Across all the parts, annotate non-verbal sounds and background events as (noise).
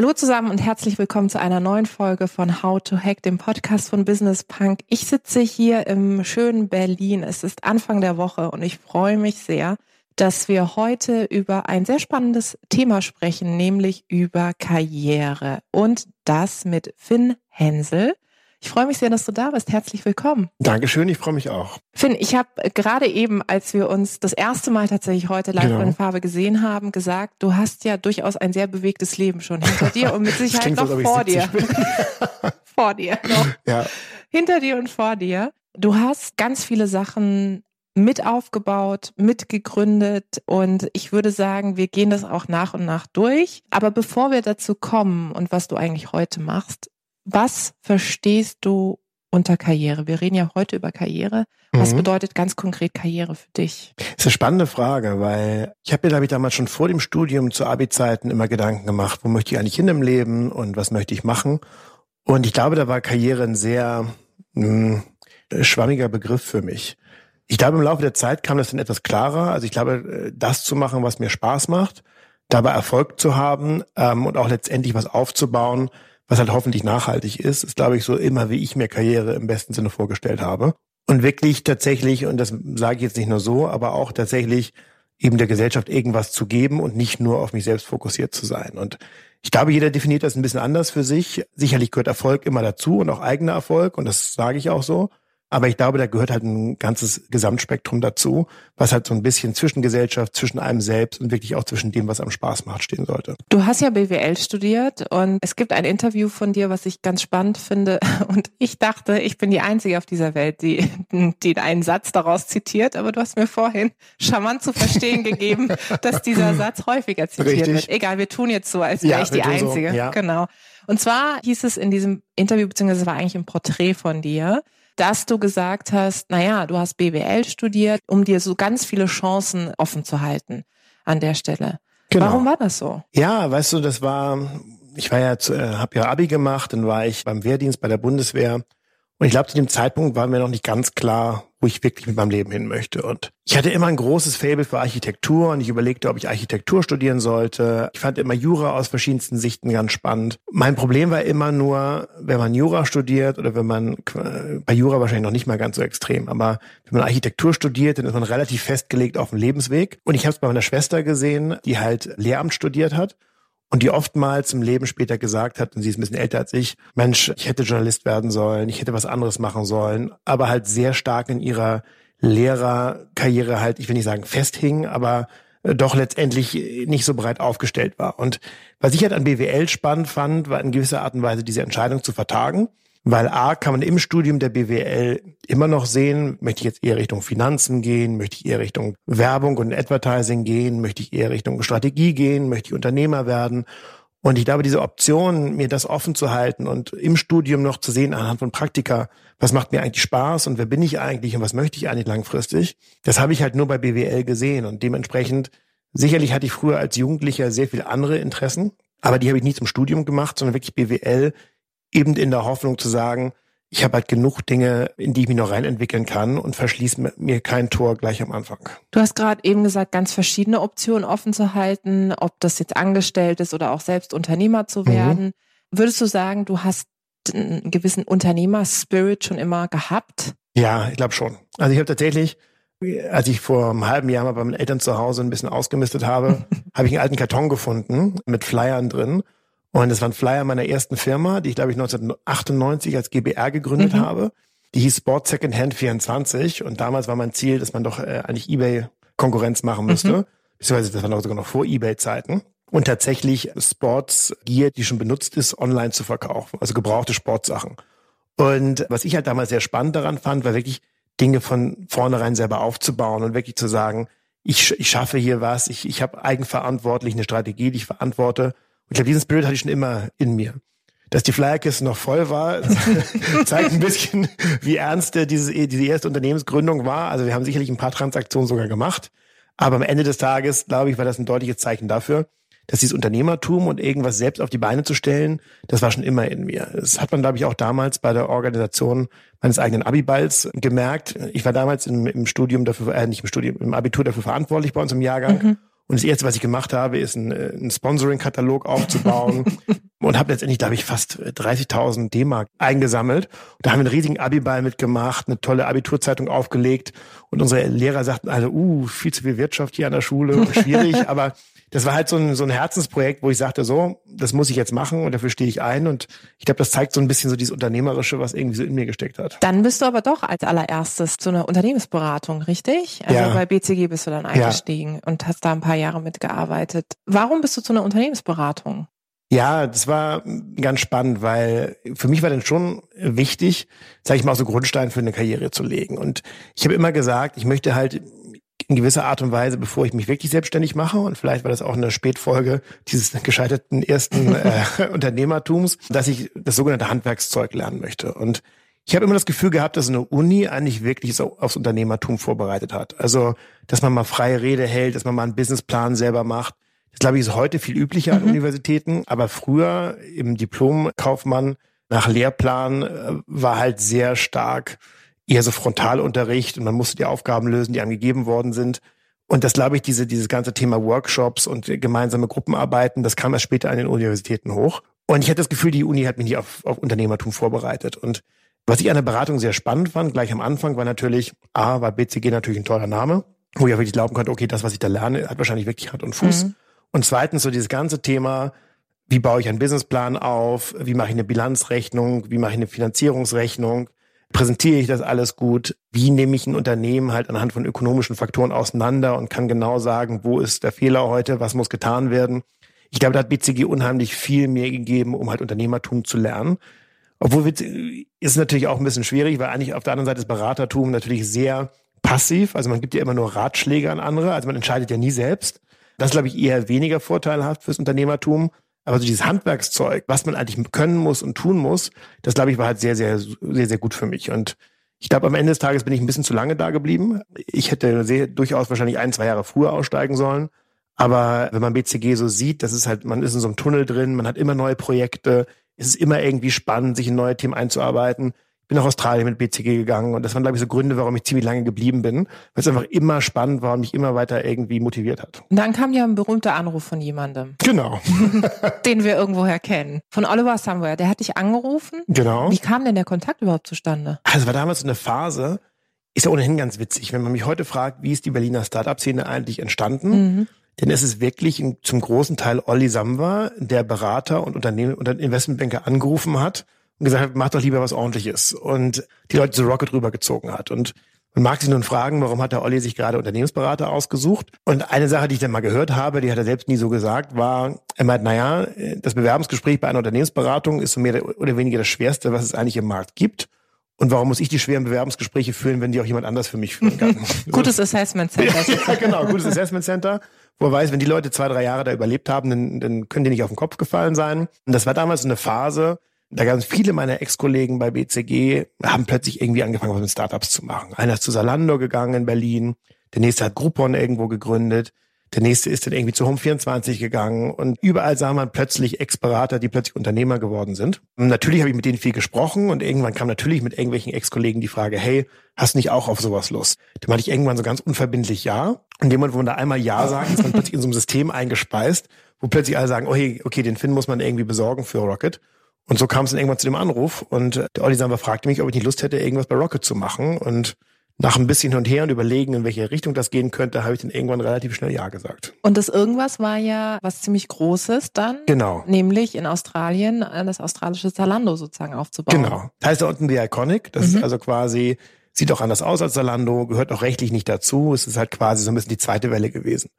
Hallo zusammen und herzlich willkommen zu einer neuen Folge von How to Hack, dem Podcast von Business Punk. Ich sitze hier im schönen Berlin. Es ist Anfang der Woche und ich freue mich sehr, dass wir heute über ein sehr spannendes Thema sprechen, nämlich über Karriere und das mit Finn Hensel. Ich freue mich sehr, dass du da bist. Herzlich willkommen. Dankeschön, ich freue mich auch. Finn, ich habe gerade eben, als wir uns das erste Mal tatsächlich heute live genau. in Farbe gesehen haben, gesagt, du hast ja durchaus ein sehr bewegtes Leben schon hinter dir und mit (laughs) Sicherheit noch so, vor dir. (laughs) vor dir noch. (laughs) Ja. Hinter dir und vor dir. Du hast ganz viele Sachen mit aufgebaut, mitgegründet und ich würde sagen, wir gehen das auch nach und nach durch. Aber bevor wir dazu kommen und was du eigentlich heute machst, was verstehst du unter Karriere? Wir reden ja heute über Karriere. Was mhm. bedeutet ganz konkret Karriere für dich? Das ist eine spannende Frage, weil ich habe mir, glaube ich, damals schon vor dem Studium zu Abi-Zeiten immer Gedanken gemacht, wo möchte ich eigentlich hin im Leben und was möchte ich machen? Und ich glaube, da war Karriere ein sehr mh, hm, schwammiger Begriff für mich. Ich glaube, im Laufe der Zeit kam das dann etwas klarer. Also ich glaube, das zu machen, was mir Spaß macht, dabei Erfolg zu haben ähm, und auch letztendlich was aufzubauen, was halt hoffentlich nachhaltig ist, ist, glaube ich, so immer, wie ich mir Karriere im besten Sinne vorgestellt habe. Und wirklich tatsächlich, und das sage ich jetzt nicht nur so, aber auch tatsächlich eben der Gesellschaft irgendwas zu geben und nicht nur auf mich selbst fokussiert zu sein. Und ich glaube, jeder definiert das ein bisschen anders für sich. Sicherlich gehört Erfolg immer dazu und auch eigener Erfolg, und das sage ich auch so. Aber ich glaube, da gehört halt ein ganzes Gesamtspektrum dazu, was halt so ein bisschen zwischen Gesellschaft, zwischen einem selbst und wirklich auch zwischen dem, was am Spaß macht, stehen sollte. Du hast ja BWL studiert und es gibt ein Interview von dir, was ich ganz spannend finde. (laughs) Und ich dachte, ich bin die Einzige auf dieser Welt, die, die einen Satz daraus zitiert. Aber du hast mir vorhin charmant zu verstehen gegeben, (laughs) dass dieser Satz häufiger zitiert Richtig. wird. Egal, wir tun jetzt so, als wäre ja, ich die Einzige. So, ja. Genau. Und zwar hieß es in diesem Interview, beziehungsweise war eigentlich ein Porträt von dir, dass du gesagt hast, naja, du hast BWL studiert, um dir so ganz viele Chancen offen zu halten an der Stelle. Genau. Warum war das so? Ja, weißt du, das war, ich war ja, äh, habe ja Abi gemacht, dann war ich beim Wehrdienst bei der Bundeswehr und ich glaube, zu dem Zeitpunkt war mir noch nicht ganz klar, wo ich wirklich mit meinem Leben hin möchte. Und ich hatte immer ein großes Faible für Architektur und ich überlegte, ob ich Architektur studieren sollte. Ich fand immer Jura aus verschiedensten Sichten ganz spannend. Mein Problem war immer nur, wenn man Jura studiert oder wenn man, bei Jura wahrscheinlich noch nicht mal ganz so extrem, aber wenn man Architektur studiert, dann ist man relativ festgelegt auf dem Lebensweg. Und ich habe es bei meiner Schwester gesehen, die halt Lehramt studiert hat und die oftmals im Leben später gesagt hat, und sie ist ein bisschen älter als ich, Mensch, ich hätte Journalist werden sollen, ich hätte was anderes machen sollen, aber halt sehr stark in ihrer Lehrerkarriere halt, ich will nicht sagen festhing, aber äh, doch letztendlich nicht so breit aufgestellt war. Und was ich halt an BWL spannend fand, war in gewisser Art und Weise diese Entscheidung zu vertagen weil A kann man im Studium der BWL immer noch sehen, möchte ich jetzt eher Richtung Finanzen gehen, möchte ich eher Richtung Werbung und Advertising gehen, möchte ich eher Richtung Strategie gehen, möchte ich Unternehmer werden. Und ich glaube, diese Option, mir das offen zu halten und im Studium noch zu sehen anhand von Praktika, was macht mir eigentlich Spaß und wer bin ich eigentlich und was möchte ich eigentlich langfristig, das habe ich halt nur bei BWL gesehen. Und dementsprechend, sicherlich hatte ich früher als Jugendlicher sehr viele andere Interessen, aber die habe ich nie zum Studium gemacht, sondern wirklich BWL eben in der Hoffnung zu sagen, ich habe halt genug Dinge, in die ich mich noch reinentwickeln kann und verschließe mir kein Tor gleich am Anfang. Du hast gerade eben gesagt, ganz verschiedene Optionen offen zu halten, ob das jetzt angestellt ist oder auch selbst Unternehmer zu werden. Mhm. Würdest du sagen, du hast einen gewissen Unternehmer-Spirit schon immer gehabt? Ja, ich glaube schon. Also ich habe tatsächlich, als ich vor einem halben Jahr mal bei meinen Eltern zu Hause ein bisschen ausgemistet habe, (laughs) habe ich einen alten Karton gefunden mit Flyern drin und das war ein Flyer meiner ersten Firma, die ich glaube ich 1998 als GBR gegründet mhm. habe. Die hieß Sport Second Hand 24 und damals war mein Ziel, dass man doch äh, eigentlich eBay Konkurrenz machen müsste. Mhm. Beziehungsweise das war noch sogar noch vor eBay Zeiten. Und tatsächlich Sports Gear, die schon benutzt ist, online zu verkaufen. Also gebrauchte Sportsachen. Und was ich halt damals sehr spannend daran fand, war wirklich Dinge von vornherein selber aufzubauen und wirklich zu sagen, ich, ich schaffe hier was, ich, ich habe eigenverantwortlich eine Strategie, die ich verantworte ich glaube, diesen Spirit hatte ich schon immer in mir. Dass die Flyerkiste noch voll war, (laughs) zeigt ein bisschen, wie ernst diese, diese erste Unternehmensgründung war. Also wir haben sicherlich ein paar Transaktionen sogar gemacht. Aber am Ende des Tages, glaube ich, war das ein deutliches Zeichen dafür, dass dieses Unternehmertum und irgendwas selbst auf die Beine zu stellen, das war schon immer in mir. Das hat man, glaube ich, auch damals bei der Organisation meines eigenen Abiballs gemerkt. Ich war damals im, im Studium dafür, äh, nicht im Studium, im Abitur dafür verantwortlich bei uns im Jahrgang. Mhm. Und das erste, was ich gemacht habe, ist ein, äh, Sponsoring-Katalog aufzubauen. (laughs) Und habe letztendlich, glaube ich, fast 30.000 D-Mark eingesammelt. Und da haben wir einen riesigen Abiball mitgemacht, eine tolle Abiturzeitung aufgelegt. Und unsere Lehrer sagten alle, uh, viel zu viel Wirtschaft hier an der Schule, schwierig, (laughs) aber das war halt so ein, so ein Herzensprojekt, wo ich sagte, so, das muss ich jetzt machen und dafür stehe ich ein. Und ich glaube, das zeigt so ein bisschen so dieses Unternehmerische, was irgendwie so in mir gesteckt hat. Dann bist du aber doch als allererstes zu einer Unternehmensberatung, richtig? Also ja. bei BCG bist du dann eingestiegen ja. und hast da ein paar Jahre mitgearbeitet. Warum bist du zu einer Unternehmensberatung? Ja, das war ganz spannend, weil für mich war dann schon wichtig, sage ich mal, so Grundstein für eine Karriere zu legen. Und ich habe immer gesagt, ich möchte halt in gewisser Art und Weise, bevor ich mich wirklich selbstständig mache. Und vielleicht war das auch eine Spätfolge dieses gescheiterten ersten (laughs) äh, Unternehmertums, dass ich das sogenannte Handwerkszeug lernen möchte. Und ich habe immer das Gefühl gehabt, dass eine Uni eigentlich wirklich so aufs Unternehmertum vorbereitet hat. Also, dass man mal freie Rede hält, dass man mal einen Businessplan selber macht. Das glaube ich ist heute viel üblicher mhm. an Universitäten, aber früher im Diplomkaufmann nach Lehrplan äh, war halt sehr stark eher so Frontalunterricht und man musste die Aufgaben lösen, die einem gegeben worden sind. Und das glaube ich, diese, dieses ganze Thema Workshops und gemeinsame Gruppenarbeiten, das kam erst später an den Universitäten hoch. Und ich hatte das Gefühl, die Uni hat mich nicht auf, auf Unternehmertum vorbereitet. Und was ich an der Beratung sehr spannend fand, gleich am Anfang, war natürlich, A, war BCG natürlich ein toller Name, wo ich auch wirklich glauben konnte, okay, das, was ich da lerne, hat wahrscheinlich wirklich Hand und Fuß. Mhm. Und zweitens so dieses ganze Thema, wie baue ich einen Businessplan auf, wie mache ich eine Bilanzrechnung, wie mache ich eine Finanzierungsrechnung, präsentiere ich das alles gut? Wie nehme ich ein Unternehmen halt anhand von ökonomischen Faktoren auseinander und kann genau sagen, wo ist der Fehler heute, was muss getan werden? Ich glaube, da hat BCG unheimlich viel mehr gegeben, um halt Unternehmertum zu lernen. Obwohl ist es natürlich auch ein bisschen schwierig, weil eigentlich auf der anderen Seite ist Beratertum natürlich sehr passiv. Also man gibt ja immer nur Ratschläge an andere, also man entscheidet ja nie selbst. Das glaube ich, eher weniger vorteilhaft fürs Unternehmertum. Aber so dieses Handwerkszeug, was man eigentlich können muss und tun muss, das glaube ich war halt sehr, sehr, sehr, sehr gut für mich. Und ich glaube, am Ende des Tages bin ich ein bisschen zu lange da geblieben. Ich hätte sehr, durchaus wahrscheinlich ein, zwei Jahre früher aussteigen sollen. Aber wenn man BCG so sieht, das ist halt, man ist in so einem Tunnel drin, man hat immer neue Projekte, es ist immer irgendwie spannend, sich in neue Themen einzuarbeiten bin nach Australien mit BCG gegangen und das waren, glaube ich, so Gründe, warum ich ziemlich lange geblieben bin, weil es einfach immer spannend war und mich immer weiter irgendwie motiviert hat. Und dann kam ja ein berühmter Anruf von jemandem. Genau. (laughs) Den wir irgendwoher kennen. Von Oliver Somewhere. Der hat dich angerufen. Genau. Wie kam denn der Kontakt überhaupt zustande? Also war damals so eine Phase, ist ja ohnehin ganz witzig, wenn man mich heute fragt, wie ist die Berliner Startup-Szene eigentlich entstanden? Mhm. Denn es ist wirklich zum großen Teil Olli Samwer, der Berater und Unternehmen und Investmentbanker angerufen hat und gesagt hat, mach doch lieber was ordentliches. Und die Leute zu Rocket rübergezogen hat. Und man mag sich nun fragen, warum hat der Olli sich gerade Unternehmensberater ausgesucht? Und eine Sache, die ich dann mal gehört habe, die hat er selbst nie so gesagt, war, er meint, naja, das Bewerbungsgespräch bei einer Unternehmensberatung ist so mehr oder weniger das Schwerste, was es eigentlich im Markt gibt. Und warum muss ich die schweren Bewerbungsgespräche führen, wenn die auch jemand anders für mich führen kann? (laughs) gutes Assessment Center. (laughs) ja, genau, gutes Assessment Center, wo er weiß, wenn die Leute zwei, drei Jahre da überlebt haben, dann, dann können die nicht auf den Kopf gefallen sein. Und das war damals so eine Phase, da ganz viele meiner Ex-Kollegen bei BCG haben plötzlich irgendwie angefangen, was mit Startups zu machen. Einer ist zu Salando gegangen in Berlin, der nächste hat Groupon irgendwo gegründet, der nächste ist dann irgendwie zu Home24 gegangen und überall sah man plötzlich Ex-Berater, die plötzlich Unternehmer geworden sind. Und natürlich habe ich mit denen viel gesprochen und irgendwann kam natürlich mit irgendwelchen Ex-Kollegen die Frage, hey, hast du nicht auch auf sowas Lust? Da meinte ich irgendwann so ganz unverbindlich ja. Und jemand, wo man da einmal ja sagt, ist man plötzlich in so einem System eingespeist, wo plötzlich alle sagen, oh hey, okay, den Finn muss man irgendwie besorgen für Rocket. Und so kam es dann irgendwann zu dem Anruf und der Olli Samba fragte mich, ob ich nicht Lust hätte, irgendwas bei Rocket zu machen. Und nach ein bisschen hin und her und überlegen, in welche Richtung das gehen könnte, habe ich dann irgendwann relativ schnell Ja gesagt. Und das irgendwas war ja was ziemlich Großes dann. Genau. Nämlich in Australien äh, das australische Zalando sozusagen aufzubauen. Genau. Das heißt da unten The Iconic. Das mhm. ist also quasi, sieht auch anders aus als Zalando, gehört auch rechtlich nicht dazu. Es ist halt quasi so ein bisschen die zweite Welle gewesen.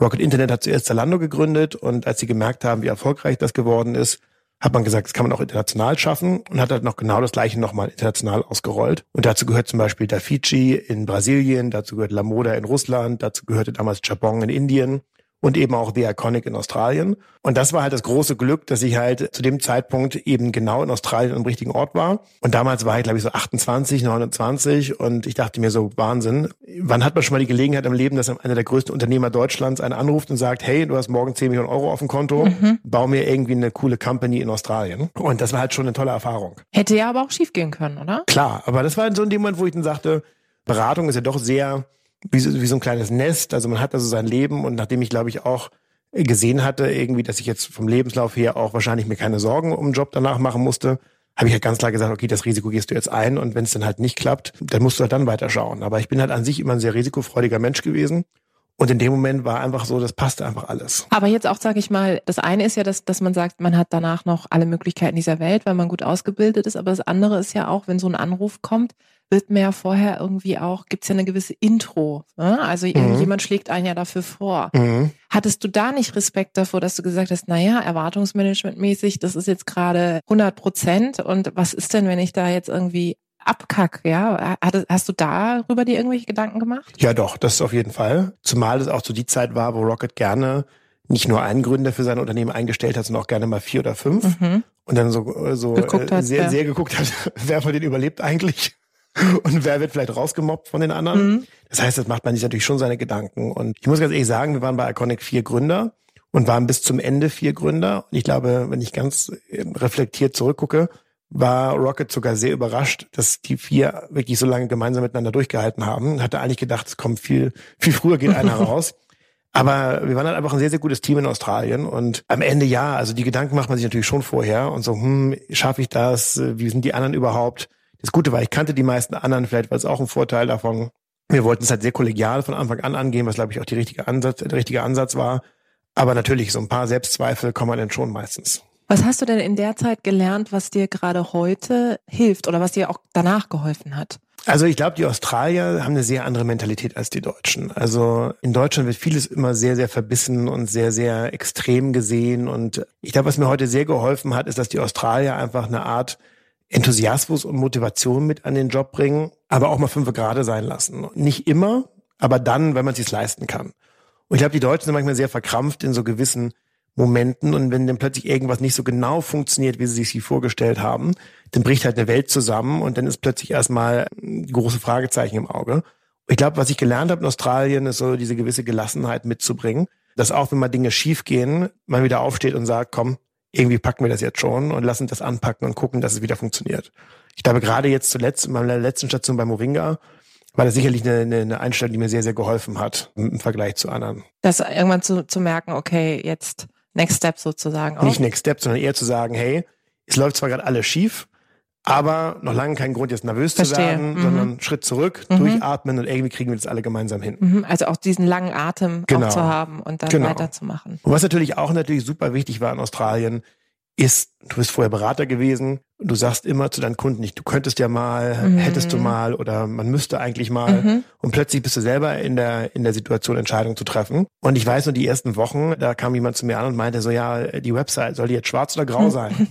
Rocket Internet hat zuerst Zalando gegründet und als sie gemerkt haben, wie erfolgreich das geworden ist, hat man gesagt, das kann man auch international schaffen und hat halt noch genau das gleiche nochmal international ausgerollt. Und dazu gehört zum Beispiel Dafici in Brasilien, dazu gehört La Moda in Russland, dazu gehörte damals Jabong in Indien und eben auch The Iconic in Australien. Und das war halt das große Glück, dass ich halt zu dem Zeitpunkt eben genau in Australien am richtigen Ort war. Und damals war ich, glaube ich, so 28, 29 und ich dachte mir so, Wahnsinn, wann hat man schon mal die Gelegenheit im Leben, dass einer der größten Unternehmer Deutschlands einen anruft und sagt, hey, du hast morgen 10 Millionen Euro auf dem Konto, mhm. bau mir irgendwie eine coole Company in Australien. Und das war halt schon eine tolle Erfahrung. Hätte ja aber auch schief gehen können, oder? Klar, aber das war so in dem Moment, wo ich dann sagte, Beratung ist ja doch sehr wie so, wie so ein kleines Nest. Also man hat also sein Leben und nachdem ich, glaube ich, auch gesehen hatte, irgendwie, dass ich jetzt vom Lebenslauf her auch wahrscheinlich mir keine Sorgen um den Job danach machen musste, habe ich halt ganz klar gesagt, okay, das Risiko gehst du jetzt ein und wenn es dann halt nicht klappt, dann musst du halt dann weiterschauen. Aber ich bin halt an sich immer ein sehr risikofreudiger Mensch gewesen. Und in dem Moment war einfach so, das passte einfach alles. Aber jetzt auch, sage ich mal, das eine ist ja, dass, dass man sagt, man hat danach noch alle Möglichkeiten dieser Welt, weil man gut ausgebildet ist. Aber das andere ist ja auch, wenn so ein Anruf kommt, wird mir ja vorher irgendwie auch, gibt's ja eine gewisse Intro. Ne? Also mhm. irgendjemand schlägt einen ja dafür vor. Mhm. Hattest du da nicht Respekt davor, dass du gesagt hast, naja, erwartungsmanagementmäßig, das ist jetzt gerade 100 Prozent und was ist denn, wenn ich da jetzt irgendwie abkack, ja? Hast du darüber dir irgendwelche Gedanken gemacht? Ja, doch, das auf jeden Fall. Zumal es auch so die Zeit war, wo Rocket gerne nicht nur einen Gründer für sein Unternehmen eingestellt hat, sondern auch gerne mal vier oder fünf. Mhm. Und dann so, so geguckt hat, sehr, sehr geguckt hat, (laughs) wer von denen überlebt eigentlich. (laughs) und wer wird vielleicht rausgemobbt von den anderen. Mhm. Das heißt, das macht man sich natürlich schon seine Gedanken. Und ich muss ganz ehrlich sagen, wir waren bei Iconic vier Gründer und waren bis zum Ende vier Gründer. Und ich glaube, wenn ich ganz äh, reflektiert zurückgucke, war Rocket sogar sehr überrascht, dass die vier wirklich so lange gemeinsam miteinander durchgehalten haben. Hatte eigentlich gedacht, es kommt viel, viel früher geht einer (laughs) raus. Aber wir waren halt einfach ein sehr, sehr gutes Team in Australien und am Ende ja, also die Gedanken macht man sich natürlich schon vorher und so, hm, schaffe ich das? Wie sind die anderen überhaupt? Das Gute war, ich kannte die meisten anderen, vielleicht war es auch ein Vorteil davon. Wir wollten es halt sehr kollegial von Anfang an angehen, was glaube ich auch die richtige Ansatz, der richtige Ansatz war. Aber natürlich, so ein paar Selbstzweifel kommen dann schon meistens. Was hast du denn in der Zeit gelernt, was dir gerade heute hilft oder was dir auch danach geholfen hat? Also ich glaube, die Australier haben eine sehr andere Mentalität als die Deutschen. Also in Deutschland wird vieles immer sehr, sehr verbissen und sehr, sehr extrem gesehen. Und ich glaube, was mir heute sehr geholfen hat, ist, dass die Australier einfach eine Art Enthusiasmus und Motivation mit an den Job bringen, aber auch mal fünf gerade sein lassen. Nicht immer, aber dann, wenn man es sich leisten kann. Und ich glaube, die Deutschen sind manchmal sehr verkrampft in so gewissen Momenten und wenn dann plötzlich irgendwas nicht so genau funktioniert, wie sie sich vorgestellt haben, dann bricht halt eine Welt zusammen und dann ist plötzlich erstmal große Fragezeichen im Auge. Ich glaube, was ich gelernt habe in Australien, ist so diese gewisse Gelassenheit mitzubringen, dass auch wenn mal Dinge schiefgehen, man wieder aufsteht und sagt, komm, irgendwie packen wir das jetzt schon und lassen das anpacken und gucken, dass es wieder funktioniert. Ich glaube, gerade jetzt zuletzt, in meiner letzten Station bei Moringa, war das sicherlich eine, eine Einstellung, die mir sehr, sehr geholfen hat im Vergleich zu anderen. Das irgendwann zu, zu merken, okay, jetzt Next Step sozusagen auch. Nicht Next Step, sondern eher zu sagen, hey, es läuft zwar gerade alles schief, aber noch lange kein Grund, jetzt nervös Verstehe. zu werden, mhm. sondern Schritt zurück, mhm. durchatmen und irgendwie kriegen wir das alle gemeinsam hin. Mhm. Also auch diesen langen Atem genau. zu haben und dann genau. weiterzumachen. Und was natürlich auch natürlich super wichtig war in Australien, ist, du bist vorher Berater gewesen, du sagst immer zu deinen Kunden nicht, du könntest ja mal, mhm. hättest du mal oder man müsste eigentlich mal mhm. und plötzlich bist du selber in der in der Situation Entscheidungen zu treffen. Und ich weiß nur die ersten Wochen, da kam jemand zu mir an und meinte so, ja, die Website soll die jetzt schwarz oder grau sein?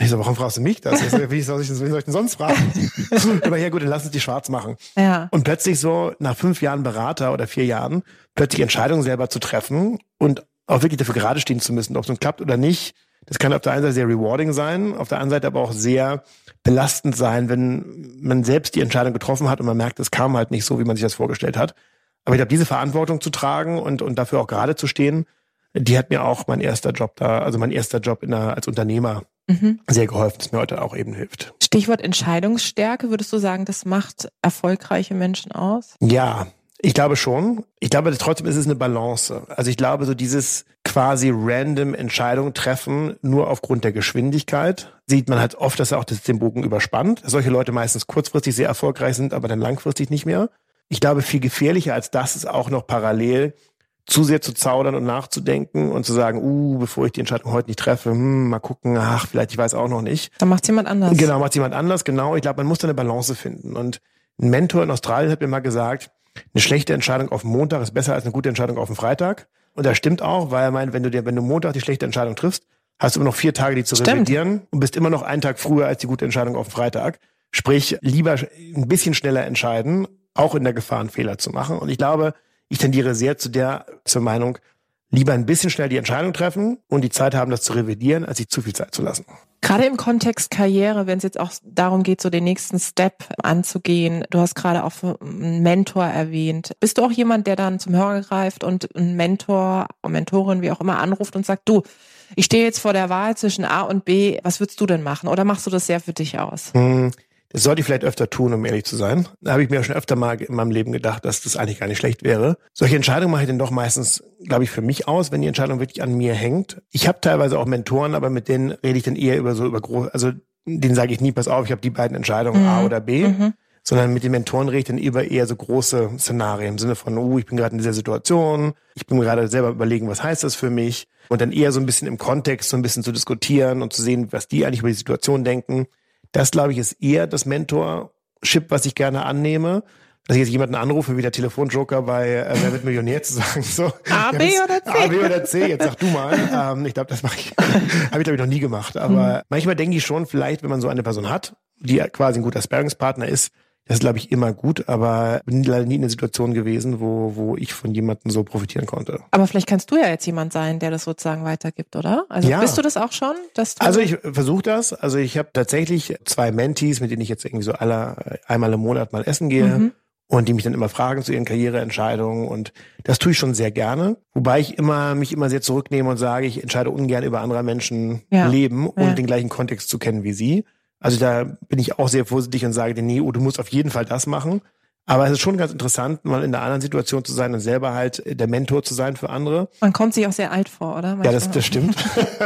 ich so, warum fragst du mich das? Ich so, wie soll ich, wie soll ich denn sonst fragen? (laughs) Aber ja gut, dann lass uns die schwarz machen. Ja. Und plötzlich so nach fünf Jahren Berater oder vier Jahren plötzlich Entscheidungen selber zu treffen und auch wirklich dafür gerade stehen zu müssen, ob es nun klappt oder nicht das kann auf der einen Seite sehr rewarding sein, auf der anderen Seite aber auch sehr belastend sein, wenn man selbst die Entscheidung getroffen hat und man merkt, es kam halt nicht so, wie man sich das vorgestellt hat. Aber ich glaube, diese Verantwortung zu tragen und, und dafür auch gerade zu stehen, die hat mir auch mein erster Job da, also mein erster Job in der, als Unternehmer mhm. sehr geholfen, das mir heute auch eben hilft. Stichwort Entscheidungsstärke, würdest du sagen, das macht erfolgreiche Menschen aus? Ja, ich glaube schon. Ich glaube trotzdem ist es eine Balance. Also ich glaube, so dieses quasi random Entscheidung treffen, nur aufgrund der Geschwindigkeit, sieht man halt oft, dass er auch den Bogen überspannt. Solche Leute meistens kurzfristig sehr erfolgreich sind, aber dann langfristig nicht mehr. Ich glaube, viel gefährlicher als das ist auch noch parallel zu sehr zu zaudern und nachzudenken und zu sagen, uh, bevor ich die Entscheidung heute nicht treffe, hm, mal gucken, ach, vielleicht, ich weiß auch noch nicht. Dann macht jemand anders. Genau, macht jemand anders, genau. Ich glaube, man muss da eine Balance finden. Und ein Mentor in Australien hat mir mal gesagt, eine schlechte Entscheidung auf dem Montag ist besser als eine gute Entscheidung auf dem Freitag. Und das stimmt auch, weil er meint, wenn du dir, wenn du Montag die schlechte Entscheidung triffst, hast du immer noch vier Tage, die zu stimmt. revidieren und bist immer noch einen Tag früher als die gute Entscheidung auf dem Freitag. Sprich, lieber ein bisschen schneller entscheiden, auch in der Gefahr, einen Fehler zu machen. Und ich glaube, ich tendiere sehr zu der, zur Meinung, lieber ein bisschen schnell die Entscheidung treffen und die Zeit haben, das zu revidieren, als sich zu viel Zeit zu lassen. Gerade im Kontext Karriere, wenn es jetzt auch darum geht, so den nächsten Step anzugehen. Du hast gerade auch einen Mentor erwähnt. Bist du auch jemand, der dann zum Hörer greift und einen Mentor, Mentorin, wie auch immer, anruft und sagt, du, ich stehe jetzt vor der Wahl zwischen A und B, was würdest du denn machen? Oder machst du das sehr für dich aus? Hm. Das sollte ich vielleicht öfter tun, um ehrlich zu sein. Da habe ich mir schon öfter mal in meinem Leben gedacht, dass das eigentlich gar nicht schlecht wäre. Solche Entscheidungen mache ich dann doch meistens, glaube ich, für mich aus, wenn die Entscheidung wirklich an mir hängt. Ich habe teilweise auch Mentoren, aber mit denen rede ich dann eher über so über groß, also denen sage ich nie, pass auf, ich habe die beiden Entscheidungen mhm. A oder B. Mhm. Sondern mit den Mentoren rede ich dann über eher so große Szenarien im Sinne von, oh, ich bin gerade in dieser Situation, ich bin gerade selber überlegen, was heißt das für mich? Und dann eher so ein bisschen im Kontext so ein bisschen zu diskutieren und zu sehen, was die eigentlich über die Situation denken. Das, glaube ich, ist eher das Mentorship, was ich gerne annehme. Dass ich jetzt jemanden anrufe, wie der Telefonjoker bei äh, Wer wird Millionär zu sagen. So, A, B oder C? A, B oder C, jetzt sag du mal. ähm, ich glaube, das mache ich, (laughs) habe ich glaube ich noch nie gemacht. Aber mhm. manchmal denke ich schon, vielleicht, wenn man so eine Person hat, die quasi ein guter Sparringspartner ist, das ist, glaube ich, immer gut, aber bin leider nie in einer Situation gewesen, wo, wo ich von jemandem so profitieren konnte. Aber vielleicht kannst du ja jetzt jemand sein, der das sozusagen weitergibt, oder? Also ja. bist du das auch schon? Also ich versuche das. Also ich habe tatsächlich zwei Mentees, mit denen ich jetzt irgendwie so alle, einmal im Monat mal essen gehe. Mhm. Und die mich dann immer fragen zu ihren Karriereentscheidungen und das tue ich schon sehr gerne. Wobei ich immer mich immer sehr zurücknehme und sage, ich entscheide ungern über andere Menschen ja. Leben, ohne ja. den gleichen Kontext zu kennen wie sie. Also da bin ich auch sehr vorsichtig und sage dir, nee, oh, du musst auf jeden Fall das machen. Aber es ist schon ganz interessant, mal in der anderen Situation zu sein und selber halt der Mentor zu sein für andere. Man kommt sich auch sehr alt vor, oder? Manchmal. Ja, das, das stimmt.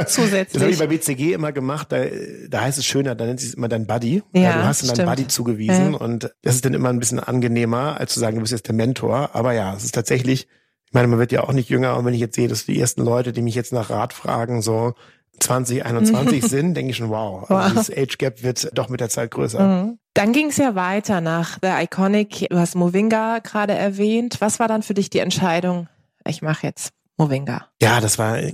Zusätzlich. (laughs) Das habe ich bei BCG immer gemacht. Da, da heißt es schöner, da nennt sich es immer dein Buddy. Ja, ja du hast dann deinen Buddy zugewiesen ja. und das ist dann immer ein bisschen angenehmer, als zu sagen, du bist jetzt der Mentor. Aber ja, es ist tatsächlich, ich meine, man wird ja auch nicht jünger und wenn ich jetzt sehe, dass die ersten Leute, die mich jetzt nach Rat fragen, so, 2021 sind, denke ich schon, wow, also wow. das Age Gap wird doch mit der Zeit größer. Mhm. Dann ging es ja weiter nach The Iconic. Du hast Movinga gerade erwähnt. Was war dann für dich die Entscheidung? Ich mache jetzt Movinga. Ja, das war, (laughs) du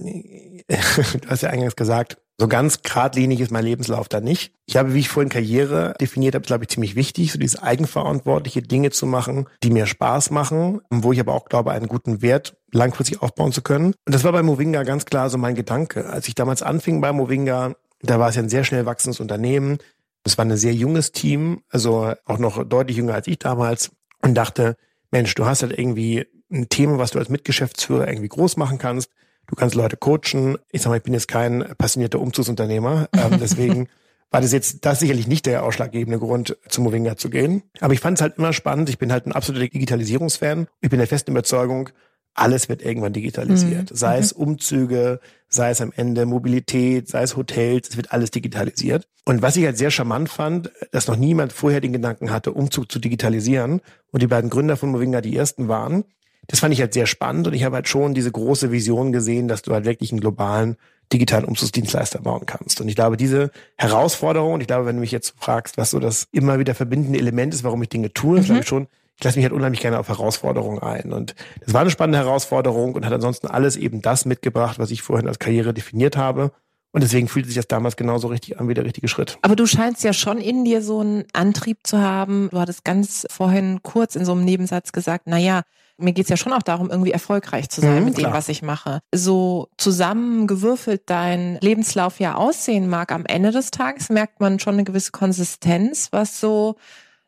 hast ja eingangs gesagt, so ganz geradlinig ist mein Lebenslauf da nicht. Ich habe, wie ich vorhin Karriere definiert habe, glaube ich, ziemlich wichtig, so dieses eigenverantwortliche Dinge zu machen, die mir Spaß machen, wo ich aber auch glaube, einen guten Wert langfristig aufbauen zu können. Und das war bei Movinga ganz klar so mein Gedanke. Als ich damals anfing bei Movinga, da war es ja ein sehr schnell wachsendes Unternehmen. Es war ein sehr junges Team, also auch noch deutlich jünger als ich damals und dachte, Mensch, du hast halt irgendwie ein Thema, was du als Mitgeschäftsführer irgendwie groß machen kannst du kannst Leute coachen. Ich sag mal, ich bin jetzt kein passionierter Umzugsunternehmer, ähm, (laughs) deswegen war das jetzt das sicherlich nicht der ausschlaggebende Grund, zu Movinga zu gehen. Aber ich fand es halt immer spannend. Ich bin halt ein absoluter Digitalisierungsfan. Ich bin der festen Überzeugung, alles wird irgendwann digitalisiert. Mhm. Sei es mhm. Umzüge, sei es am Ende Mobilität, sei es Hotels, es wird alles digitalisiert. Und was ich halt sehr charmant fand, dass noch niemand vorher den Gedanken hatte, Umzug zu digitalisieren und die beiden Gründer von Movinga die ersten waren, das fand ich halt sehr spannend und ich habe halt schon diese große Vision gesehen, dass du halt wirklich einen globalen digitalen Umzugsdienstleister bauen kannst. Und ich glaube, diese Herausforderung, und ich glaube, wenn du mich jetzt fragst, was so das immer wieder verbindende Element ist, warum ich Dinge tue, mhm. glaube ich schon, ich lasse mich halt unheimlich gerne auf Herausforderungen ein. Und das war eine spannende Herausforderung und hat ansonsten alles eben das mitgebracht, was ich vorhin als Karriere definiert habe. Und deswegen fühlte sich das damals genauso richtig an wie der richtige Schritt. Aber du scheinst ja schon in dir so einen Antrieb zu haben. Du hattest ganz vorhin kurz in so einem Nebensatz gesagt, na ja, mir geht's ja schon auch darum, irgendwie erfolgreich zu sein mhm, mit klar. dem, was ich mache. So zusammengewürfelt dein Lebenslauf ja aussehen mag, am Ende des Tages merkt man schon eine gewisse Konsistenz, was so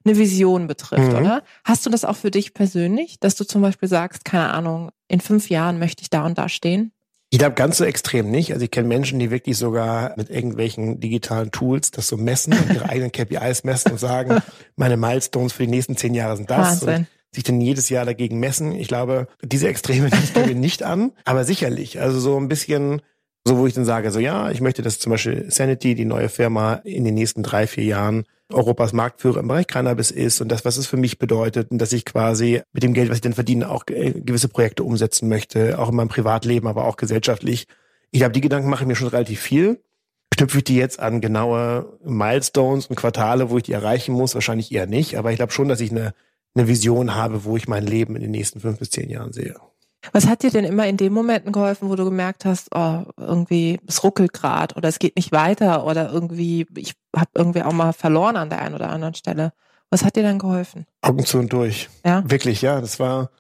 eine Vision betrifft, mhm. oder? Hast du das auch für dich persönlich, dass du zum Beispiel sagst, keine Ahnung, in fünf Jahren möchte ich da und da stehen? Ich glaube ganz so extrem nicht. Also ich kenne Menschen, die wirklich sogar mit irgendwelchen digitalen Tools das so messen und ihre eigenen (laughs) KPIs messen und sagen, meine Milestones für die nächsten zehn Jahre sind das. Wahnsinn sich denn jedes Jahr dagegen messen. Ich glaube, diese Extreme (laughs) nehme ich nicht an, aber sicherlich. Also so ein bisschen, so wo ich dann sage, so ja, ich möchte, dass zum Beispiel Sanity, die neue Firma, in den nächsten drei, vier Jahren Europas Marktführer im Bereich Cannabis ist und das, was es für mich bedeutet und dass ich quasi mit dem Geld, was ich dann verdiene, auch gewisse Projekte umsetzen möchte, auch in meinem Privatleben, aber auch gesellschaftlich. Ich glaube, die Gedanken mache ich mir schon relativ viel. Knüpfe ich die jetzt an genaue Milestones und Quartale, wo ich die erreichen muss? Wahrscheinlich eher nicht, aber ich glaube schon, dass ich eine eine Vision habe, wo ich mein Leben in den nächsten fünf bis zehn Jahren sehe. Was hat dir denn immer in den Momenten geholfen, wo du gemerkt hast, oh, irgendwie es ruckelt gerade oder es geht nicht weiter oder irgendwie ich habe irgendwie auch mal verloren an der einen oder anderen Stelle. Was hat dir dann geholfen? Augen zu und durch. Ja. Wirklich, ja. Das war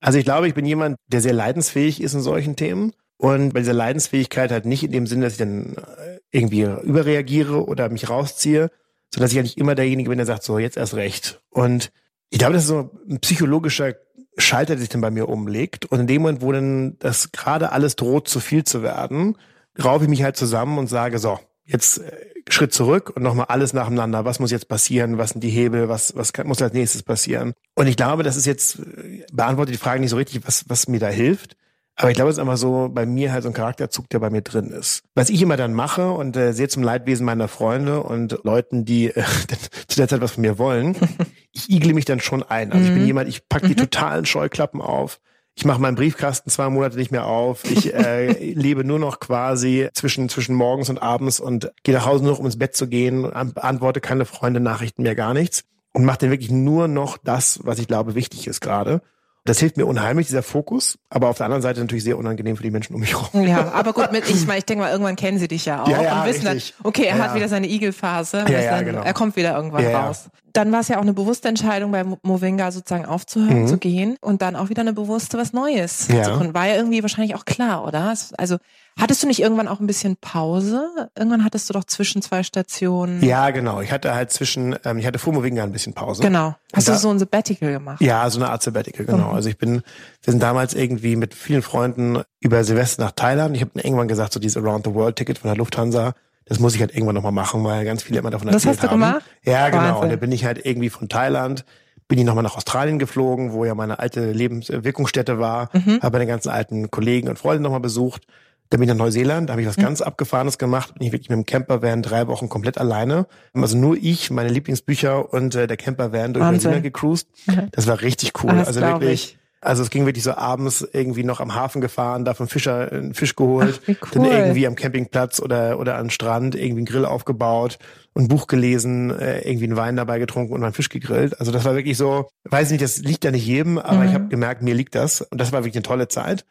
Also ich glaube, ich bin jemand, der sehr leidensfähig ist in solchen Themen. Und bei dieser Leidensfähigkeit halt nicht in dem Sinne, dass ich dann äh, irgendwie überreagiere oder mich rausziehe, sondern dass ich eigentlich immer derjenige bin, der sagt, so, jetzt erst recht. Und ich glaube, das ist so ein psychologischer Schalter, der sich dann bei mir umlegt. Und in dem Moment, wo dann das gerade alles droht, zu viel zu werden, raufe ich mich halt zusammen und sage, so, jetzt äh, Schritt zurück und nochmal alles nacheinander. Was muss jetzt passieren? Was sind die Hebel? Was, was kann, muss als nächstes passieren? Und ich glaube, das ist jetzt, äh, beantwortet die Frage nicht so richtig, was, was mir da hilft. Aber ich glaube, es ist einfach so bei mir halt so ein Charakterzug, der bei mir drin ist. Was ich immer dann mache und äh, sehr zum Leidwesen meiner Freunde und Leuten, die äh, (laughs) zu der Zeit was von mir wollen, (laughs) ich igle mich dann schon ein. Also mhm. ich bin mhm. jemand, ich packe die mhm. totalen Scheuklappen auf. Ich mache meinen Briefkasten zwei Monate nicht mehr auf. Ich (laughs) äh, lebe nur noch quasi zwischen zwischen morgens und abends und gehe nach Hause nur noch, um ins Bett zu gehen, antworte keine Freunde, Nachrichten mehr, gar nichts und mache dann wirklich nur noch das, was ich glaube wichtig ist gerade. Das hilft mir unheimlich, dieser Fokus, aber auf der anderen Seite natürlich sehr unangenehm für die Menschen um mich herum. Ja, (laughs) aber gut, mit, ich meine, ich denke mal, irgendwann kennen sie dich ja auch ja, ja, und wissen richtig. dann, okay, er ja. hat wieder seine Igelphase, ja, ja, dann, genau. er kommt wieder irgendwann raus. Dann war es ja auch eine bewusste Entscheidung, bei Movinga sozusagen aufzuhören, mhm. zu gehen und dann auch wieder eine bewusste was Neues ja. zu gründen. War ja irgendwie wahrscheinlich auch klar, oder? Also Hattest du nicht irgendwann auch ein bisschen Pause? Irgendwann hattest du doch zwischen zwei Stationen. Ja, genau. Ich hatte halt zwischen, ähm, ich hatte vor Movinga ein bisschen Pause. Genau. Hast da, du so ein Sabbatical gemacht? Ja, so eine Art Sabbatical, genau. Mhm. Also ich bin, wir sind damals irgendwie mit vielen Freunden über Silvester nach Thailand. Ich habe irgendwann gesagt, so dieses Around the World Ticket von der Lufthansa, das muss ich halt irgendwann nochmal machen, weil ganz viele immer davon das erzählt haben. Das hast du gemacht? Ja, genau. Wahnsinn. Und da bin ich halt irgendwie von Thailand bin ich nochmal nach Australien geflogen, wo ja meine alte Lebenswirkungsstätte war, mhm. habe meine ganzen alten Kollegen und Freunde nochmal besucht dann bin ich nach Neuseeland, da habe ich was mhm. ganz Abgefahrenes gemacht. Bin ich wirklich mit dem Campervan drei Wochen komplett alleine. Also nur ich, meine Lieblingsbücher und äh, der Campervan durch Wahnsinn. Neuseeland gecruised. Mhm. Das war richtig cool. Das also wirklich. Also es ging wirklich so abends irgendwie noch am Hafen gefahren, da vom Fischer einen Fisch geholt, Ach, cool. dann irgendwie am Campingplatz oder oder am Strand irgendwie einen Grill aufgebaut, ein Buch gelesen, äh, irgendwie einen Wein dabei getrunken und einen Fisch gegrillt. Also das war wirklich so, weiß nicht, das liegt ja nicht jedem, aber mhm. ich habe gemerkt, mir liegt das und das war wirklich eine tolle Zeit.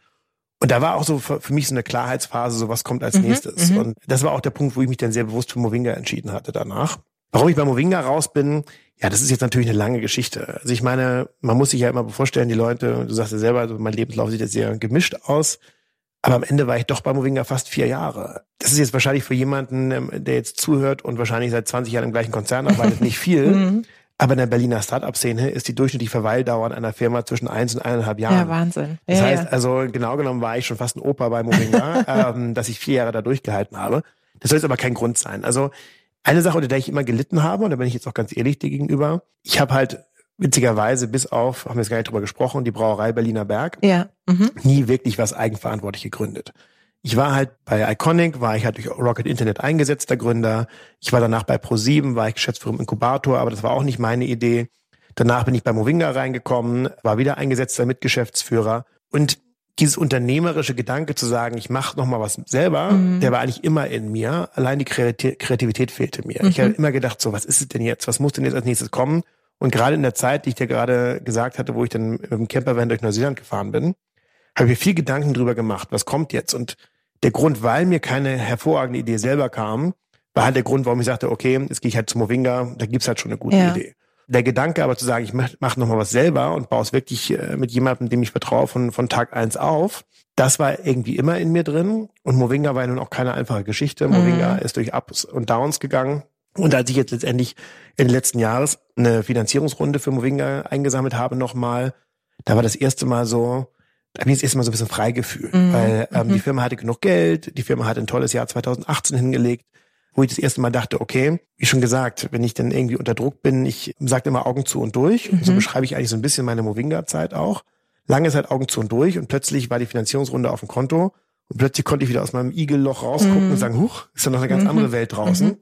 Und da war auch so für, für, mich so eine Klarheitsphase, so was kommt als mhm, nächstes. Mhm. Und das war auch der Punkt, wo ich mich dann sehr bewusst für Movinga entschieden hatte danach. Warum ich bei Movinga raus bin, ja, das ist jetzt natürlich eine lange Geschichte. Also ich meine, man muss sich ja immer vorstellen, die Leute, du sagst ja selber, also mein Lebenslauf sieht jetzt sehr gemischt aus. Aber am Ende war ich doch bei Movinga fast vier Jahre. Das ist jetzt wahrscheinlich für jemanden, ähm, der jetzt zuhört und wahrscheinlich seit 20 Jahren im gleichen Konzern arbeitet, nicht viel. (laughs) Mhm. Aber in der Berliner Startup-Szene ist die durchschnittliche Verweildauer einer Firma zwischen eins und eineinhalb Jahren. Ja, Wahnsinn. Das ja, heißt, ja. also genau genommen war ich schon fast ein Opa bei Movinga, (laughs) ähm, dass ich vier Jahre da durchgehalten habe. Das soll jetzt aber kein Grund sein. Also eine Sache, unter der ich immer gelitten habe, und da bin ich jetzt auch ganz ehrlich dir gegenüber, ich habe halt witzigerweise bis auf, haben wir jetzt gar nicht drüber gesprochen, die Brauerei Berliner Berg, ja. Mhm. nie wirklich was eigenverantwortlich gegründet. Ich war halt bei Iconic, war ich halt durch Rocket Internet eingesetzter Gründer. Ich war danach bei Pro7, war ich Geschäftsführer im Inkubator, aber das war auch nicht meine Idee. Danach bin ich bei Movinga reingekommen, war wieder eingesetzter Mitgeschäftsführer. Und dieses unternehmerische Gedanke zu sagen, ich mache noch mal was selber, mhm. der war eigentlich immer in mir. Allein die Kreativität fehlte mir. Mhm. Ich habe immer gedacht, so was ist es denn jetzt? Was muss denn jetzt als nächstes kommen? Und gerade in der Zeit, die ich dir gerade gesagt hatte, wo ich dann mit dem Campervan durch Neuseeland gefahren bin, habe ich mir viel Gedanken drüber gemacht, was kommt jetzt? Und der Grund, weil mir keine hervorragende Idee selber kam, war halt der Grund, warum ich sagte, okay, jetzt gehe ich halt zu Movinga, da gibt's halt schon eine gute ja. Idee. Der Gedanke aber zu sagen, ich mache mach noch mal was selber und baue es wirklich äh, mit jemandem, dem ich vertraue, von, von Tag eins auf, das war irgendwie immer in mir drin. Und Movinga war ja nun auch keine einfache Geschichte. Movinga mhm. ist durch Ups und Downs gegangen. Und als ich jetzt letztendlich in den letzten Jahres eine Finanzierungsrunde für Movinga eingesammelt habe nochmal, da war das erste Mal so, da habe ich jetzt erstmal so ein bisschen Freigefühl, mhm. weil ähm, mhm. die Firma hatte genug Geld, die Firma hat ein tolles Jahr 2018 hingelegt, wo ich das erste Mal dachte, okay, wie schon gesagt, wenn ich dann irgendwie unter Druck bin, ich sage immer Augen zu und durch. Mhm. Und so mhm. beschreibe ich eigentlich so ein bisschen meine Movinga-Zeit auch. Lange Zeit Augen zu und durch und plötzlich war die Finanzierungsrunde auf dem Konto und plötzlich konnte ich wieder aus meinem Igelloch rausgucken mhm. und sagen, huch, ist ja noch eine ganz mhm. andere Welt draußen.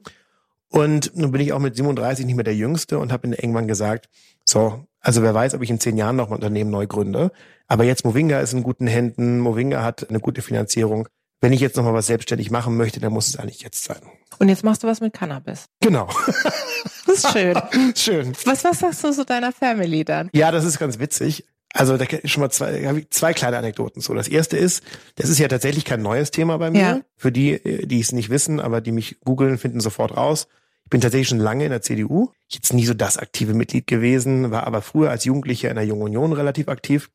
Und nun bin ich auch mit 37 nicht mehr der Jüngste und habe irgendwann gesagt, so, also wer weiß, ob ich in zehn Jahren noch ein Unternehmen neu gründe. Aber jetzt Movinga ist in guten Händen, Movinga hat eine gute Finanzierung. Wenn ich jetzt noch mal was selbstständig machen möchte, dann muss es eigentlich jetzt sein. Und jetzt machst du was mit Cannabis. Genau. (laughs) Das ist schön. (laughs) schön. Was, was sagst du so deiner Family dann? Ja, das ist ganz witzig. Also da schon mal zwei, zwei kleine Anekdoten so. Das erste ist, das ist ja tatsächlich kein neues Thema bei mir. Ja. Für die, die es nicht wissen, aber die mich googeln, finden sofort raus. Ich bin tatsächlich schon lange in der CDU. Jetzt nie so das aktive Mitglied gewesen, war aber früher als Jugendlicher in der Jungen Union relativ aktiv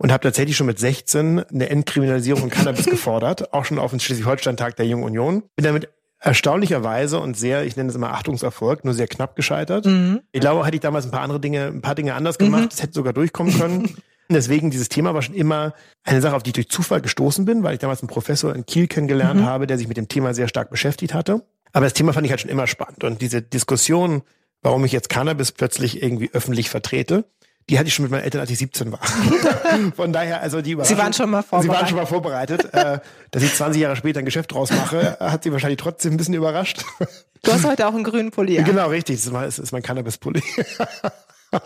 und habe tatsächlich schon mit 16 eine Entkriminalisierung von Cannabis (laughs) gefordert, auch schon auf dem Schleswig-Holstein-Tag der Jungen Union. Bin damit erstaunlicherweise und sehr, ich nenne es immer Achtungserfolg, nur sehr knapp gescheitert. Mhm. Ich glaube, hätte ich damals ein paar andere Dinge, ein paar Dinge anders gemacht, es mhm. hätte sogar durchkommen können. (laughs) Deswegen dieses Thema war schon immer eine Sache, auf die ich durch Zufall gestoßen bin, weil ich damals einen Professor in Kiel kennengelernt mhm. habe, der sich mit dem Thema sehr stark beschäftigt hatte. Aber das Thema fand ich halt schon immer spannend. Und diese Diskussion, warum ich jetzt Cannabis plötzlich irgendwie öffentlich vertrete, die hatte ich schon mit meinen Eltern, als ich 17 war. (laughs) Von daher, also die Sie waren schon mal vorbereitet. Sie waren schon mal vorbereitet. äh, dass ich 20 Jahre später ein Geschäft draus mache, hat sie wahrscheinlich trotzdem ein bisschen überrascht. Du hast heute auch einen grünen Pulli. An. Genau, richtig. Das ist mein, mein Cannabis-Pulli.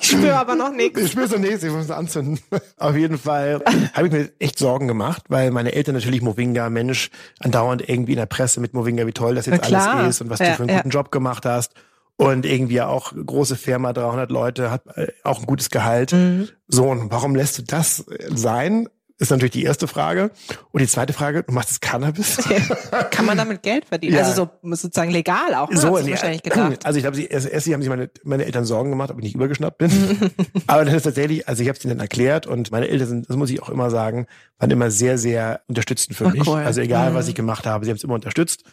Ich spüre aber noch nichts. Ich spüre so nichts, ich muss es anzünden. Auf jeden Fall habe ich mir echt Sorgen gemacht, weil meine Eltern natürlich Movinga, Mensch, andauernd irgendwie in der Presse mit Movinga, wie toll das jetzt alles ist und was ja, du für einen ja. guten Job gemacht hast und irgendwie auch große Firma, 300 Leute, hat äh, auch ein gutes Gehalt. Mhm. So, und warum lässt du das sein? Ist natürlich die erste Frage. Und die zweite Frage, du machst das Cannabis? (laughs) Kann man damit Geld verdienen? Ja. Also so sozusagen legal auch, ne? So, nee, wahrscheinlich gedacht. (clears throat) Also ich glaube, erst, erst haben sich meine, meine Eltern Sorgen gemacht, ob ich nicht übergeschnappt bin. (laughs) Aber das ist tatsächlich, also ich habe es ihnen dann erklärt und meine Eltern sind, das muss ich auch immer sagen, waren immer sehr, sehr unterstützend für Ach, mich. Cool. Also egal, mhm. was ich gemacht habe, sie haben es immer unterstützt.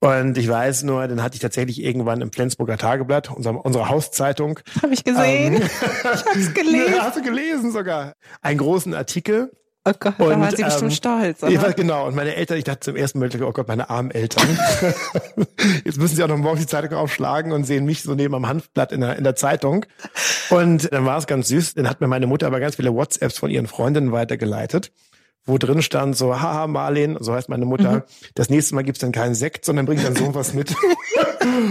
Und ich weiß nur, dann hatte ich tatsächlich irgendwann im Flensburger Tageblatt, unserer, unserer Hauszeitung. Habe ich gesehen. Ähm, (laughs) ich habe es (laughs) gelesen. hast du gelesen sogar. Einen großen Artikel. Oh Gott, und, da waren sie ähm, bestimmt stolz. Oder? Ja, genau. Und meine Eltern, ich dachte zum ersten Mal, oh Gott, meine armen Eltern. (laughs) Jetzt müssen sie auch noch morgens die Zeitung aufschlagen und sehen mich so neben am Hanfblatt in der, in der Zeitung. Und dann war es ganz süß. Dann hat mir meine Mutter aber ganz viele WhatsApps von ihren Freundinnen weitergeleitet wo drin stand so, haha, Marlene, so heißt meine Mutter, mhm. das nächste Mal gibt's dann keinen Sekt, sondern bringt dann (laughs) so was mit.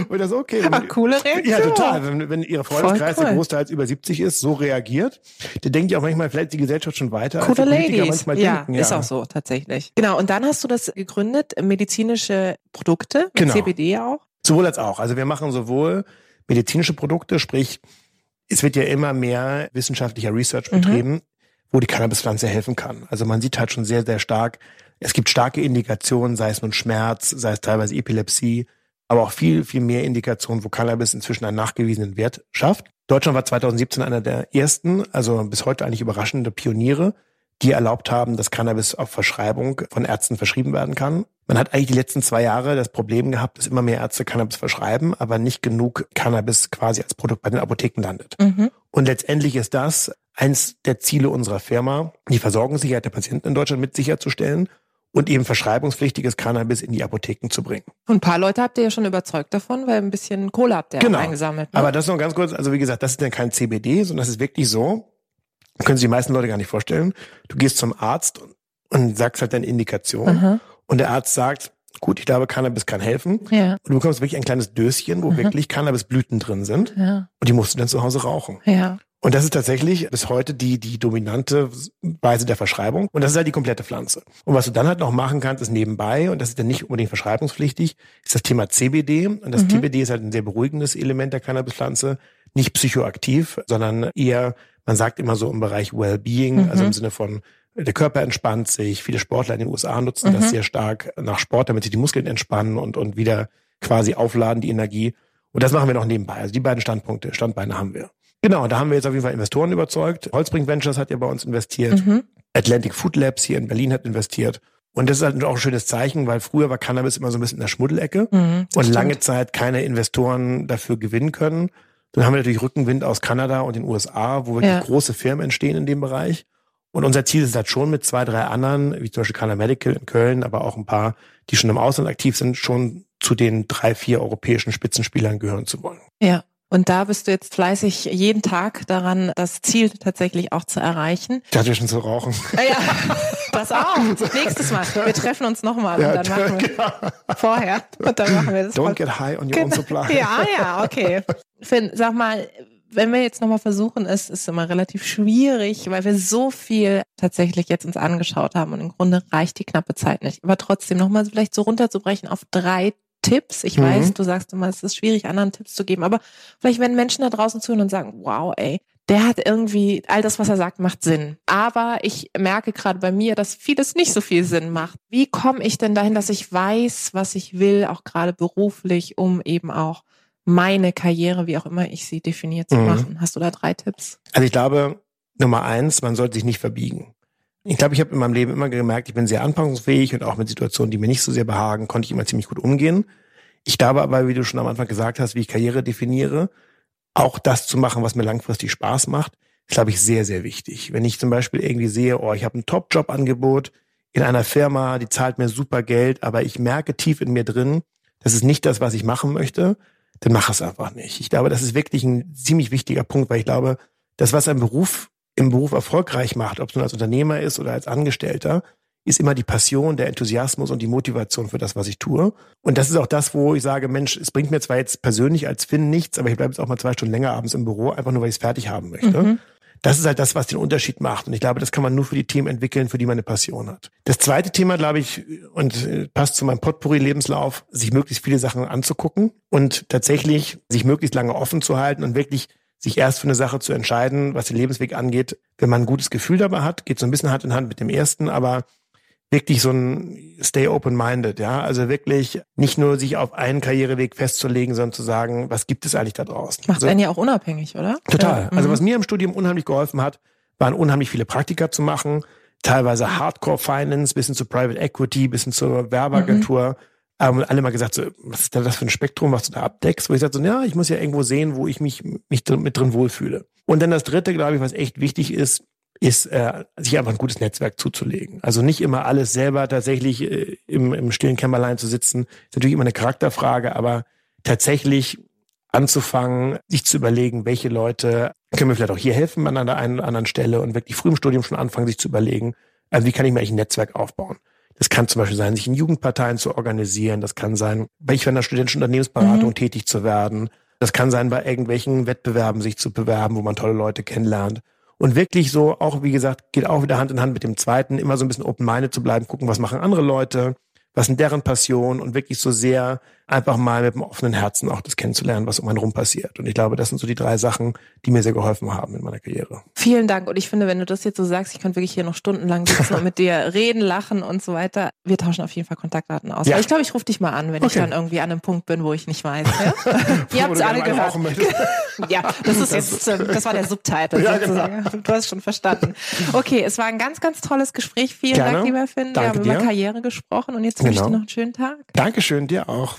und das okay. Wenn, coole Reaktion. Ja, total. Wenn, wenn ihre Freundeskreis, cool. der großteils über 70 ist, so reagiert, dann denkt ihr auch manchmal, vielleicht die Gesellschaft schon weiter. Coole Ladies. Ja, denken. ja, ist auch so, tatsächlich. Genau. Und dann hast du das gegründet, medizinische Produkte, genau. CBD auch? Sowohl als auch. Also wir machen sowohl medizinische Produkte, sprich, es wird ja immer mehr wissenschaftlicher Research mhm. betrieben. Mhm wo die Cannabispflanze helfen kann. Also man sieht halt schon sehr, sehr stark, es gibt starke Indikationen, sei es nun Schmerz, sei es teilweise Epilepsie, aber auch viel, viel mehr Indikationen, wo Cannabis inzwischen einen nachgewiesenen Wert schafft. Deutschland war 2017 einer der ersten, also bis heute eigentlich überraschende Pioniere, die erlaubt haben, dass Cannabis auf Verschreibung von Ärzten verschrieben werden kann. Man hat eigentlich die letzten zwei Jahre das Problem gehabt, dass immer mehr Ärzte Cannabis verschreiben, aber nicht genug Cannabis quasi als Produkt bei den Apotheken landet. Mhm. Und letztendlich ist das eins der Ziele unserer Firma, die Versorgungssicherheit der Patienten in Deutschland mit sicherzustellen und eben verschreibungspflichtiges Cannabis in die Apotheken zu bringen. Und ein paar Leute habt ihr ja schon überzeugt davon, weil ein bisschen Kohle habt ihr genau. eingesammelt. Ne? Aber das noch ganz kurz, also wie gesagt, das ist dann kein CBD, sondern das ist wirklich so, können sich die meisten Leute gar nicht vorstellen. Du gehst zum Arzt und, und sagst halt deine Indikation Aha. und der Arzt sagt, gut, ich glaube, Cannabis kann helfen. Ja. Und du bekommst wirklich ein kleines Döschen, wo Aha. wirklich Cannabisblüten drin sind. Ja. Und die musst du dann zu Hause rauchen. Ja. Und das ist tatsächlich bis heute die, die dominante Weise der Verschreibung. Und das ist halt die komplette Pflanze. Und was du dann halt noch machen kannst, ist nebenbei, und das ist dann nicht unbedingt verschreibungspflichtig, ist das Thema CBD. Und das mhm. CBD ist halt ein sehr beruhigendes Element der Cannabispflanze. Nicht psychoaktiv, sondern eher, man sagt immer so im Bereich Wellbeing, mhm. also im Sinne von, der Körper entspannt sich. Viele Sportler in den USA nutzen mhm. das sehr stark nach Sport, damit sich die Muskeln entspannen und, und wieder quasi aufladen, die Energie. Und das machen wir noch nebenbei. Also die beiden Standpunkte, Standbeine haben wir. Genau, da haben wir jetzt auf jeden Fall Investoren überzeugt. Holzbrink Ventures hat ja bei uns investiert. Mhm. Atlantic Food Labs hier in Berlin hat investiert. Und das ist halt auch ein schönes Zeichen, weil früher war Cannabis immer so ein bisschen in der Schmuddelecke mhm, und stimmt. lange Zeit keine Investoren dafür gewinnen können. Dann haben wir natürlich Rückenwind aus Kanada und den USA, wo wirklich ja. große Firmen entstehen in dem Bereich. Und unser Ziel ist halt schon mit zwei, drei anderen, wie zum Beispiel Canada Medical in Köln, aber auch ein paar, die schon im Ausland aktiv sind, schon zu den drei, vier europäischen Spitzenspielern gehören zu wollen. Ja. Und da bist du jetzt fleißig jeden Tag daran, das Ziel tatsächlich auch zu erreichen. Ich hatte schon zu rauchen. Ja, ja. pass auf. Nächstes Mal. Wir treffen uns nochmal ja, und dann machen wir genau. vorher und dann machen wir das. Don't get high on your own supply. Ja, ja, okay. Finn, sag mal, wenn wir jetzt nochmal versuchen, es ist immer relativ schwierig, weil wir so viel tatsächlich jetzt uns angeschaut haben und im Grunde reicht die knappe Zeit nicht. Aber trotzdem nochmal vielleicht so runterzubrechen auf drei Tipps. Ich mhm. weiß, du sagst immer, es ist schwierig, anderen Tipps zu geben, aber vielleicht wenn Menschen da draußen zuhören und sagen, wow, ey, der hat irgendwie, all das, was er sagt, macht Sinn. Aber ich merke gerade bei mir, dass vieles nicht so viel Sinn macht. Wie komme ich denn dahin, dass ich weiß, was ich will, auch gerade beruflich, um eben auch meine Karriere, wie auch immer ich sie definiert zu mhm. machen? Hast du da drei Tipps? Also ich glaube, Nummer eins, man sollte sich nicht verbiegen. Ich glaube, ich habe in meinem Leben immer gemerkt, ich bin sehr anpassungsfähig und auch mit Situationen, die mir nicht so sehr behagen, konnte ich immer ziemlich gut umgehen. Ich glaube aber, wie du schon am Anfang gesagt hast, wie ich Karriere definiere, auch das zu machen, was mir langfristig Spaß macht, ist, glaube ich, sehr, sehr wichtig. Wenn ich zum Beispiel irgendwie sehe, oh, ich habe ein Top-Job-Angebot in einer Firma, die zahlt mir super Geld, aber ich merke tief in mir drin, das ist nicht das, was ich machen möchte, dann mach es einfach nicht. Ich glaube, das ist wirklich ein ziemlich wichtiger Punkt, weil ich glaube, das, was ein Beruf im Beruf erfolgreich macht, ob es nun als Unternehmer ist oder als Angestellter, ist immer die Passion, der Enthusiasmus und die Motivation für das, was ich tue. Und das ist auch das, wo ich sage, Mensch, es bringt mir zwar jetzt persönlich als Finn nichts, aber ich bleibe jetzt auch mal zwei Stunden länger abends im Büro, einfach nur, weil ich es fertig haben möchte. Mhm. Das ist halt das, was den Unterschied macht. Und ich glaube, das kann man nur für die Themen entwickeln, für die man eine Passion hat. Das zweite Thema, glaube ich, und äh, passt zu meinem Potpourri-Lebenslauf, sich möglichst viele Sachen anzugucken und tatsächlich sich möglichst lange offen zu halten und wirklich sich erst für eine Sache zu entscheiden, was den Lebensweg angeht, wenn man ein gutes Gefühl dabei hat, geht so ein bisschen Hand in Hand mit dem ersten, aber wirklich so ein Stay open-minded, ja. Also wirklich nicht nur sich auf einen Karriereweg festzulegen, sondern zu sagen, was gibt es eigentlich da draußen? Macht also, einen ja auch unabhängig, oder? Total. Ja. Also mhm. was mir im Studium unheimlich geholfen hat, waren unheimlich viele Praktika zu machen, teilweise Hardcore Finance, bis hin zu Private Equity, bis hin zur Werbeagentur. Mhm. Ähm, alle mal gesagt, so, was ist denn das für ein Spektrum, was du da abdeckst? Wo ich sagte, so, ja, ich muss ja irgendwo sehen, wo ich mich, mich drin, mit drin wohlfühle. Und dann das dritte, glaube ich, was echt wichtig ist, ist, äh, sich einfach ein gutes Netzwerk zuzulegen. Also nicht immer alles selber tatsächlich äh, im, im stillen Kämmerlein zu sitzen. Ist natürlich immer eine Charakterfrage, aber tatsächlich anzufangen, sich zu überlegen, welche Leute können mir vielleicht auch hier helfen an einer einen oder anderen Stelle und wirklich früh im Studium schon anfangen, sich zu überlegen, also wie kann ich mir eigentlich ein Netzwerk aufbauen. Das kann zum Beispiel sein, sich in Jugendparteien zu organisieren. Das kann sein, bei ich einer studentischen Unternehmensberatung mhm. tätig zu werden. Das kann sein, bei irgendwelchen Wettbewerben sich zu bewerben, wo man tolle Leute kennenlernt und wirklich so, auch wie gesagt, geht auch wieder Hand in Hand mit dem zweiten, immer so ein bisschen open-minded zu bleiben, gucken, was machen andere Leute, was sind deren Passionen und wirklich so sehr einfach mal mit einem offenen Herzen auch das kennenzulernen, was um einen rum passiert. Und ich glaube, das sind so die drei Sachen, die mir sehr geholfen haben in meiner Karriere. Vielen Dank. Und ich finde, wenn du das jetzt so sagst, ich könnte wirklich hier noch stundenlang sitzen und mit dir (laughs) reden, lachen und so weiter. Wir tauschen auf jeden Fall Kontaktdaten aus. Ja. ich glaube, ich rufe dich mal an, wenn okay. ich dann irgendwie an einem Punkt bin, wo ich nicht weiß. Ja? (laughs) Ihr habt es alle gehört. (laughs) ja, das ist jetzt, das war der Subtitle ja, genau. sozusagen. Genau. Du hast schon verstanden. Okay, es war ein ganz, ganz tolles Gespräch. Vielen Gerne. Dank, lieber Finn. Danke Wir haben dir. über Karriere gesprochen und jetzt wünsche genau. ich dir noch einen schönen Tag. Dankeschön, dir auch.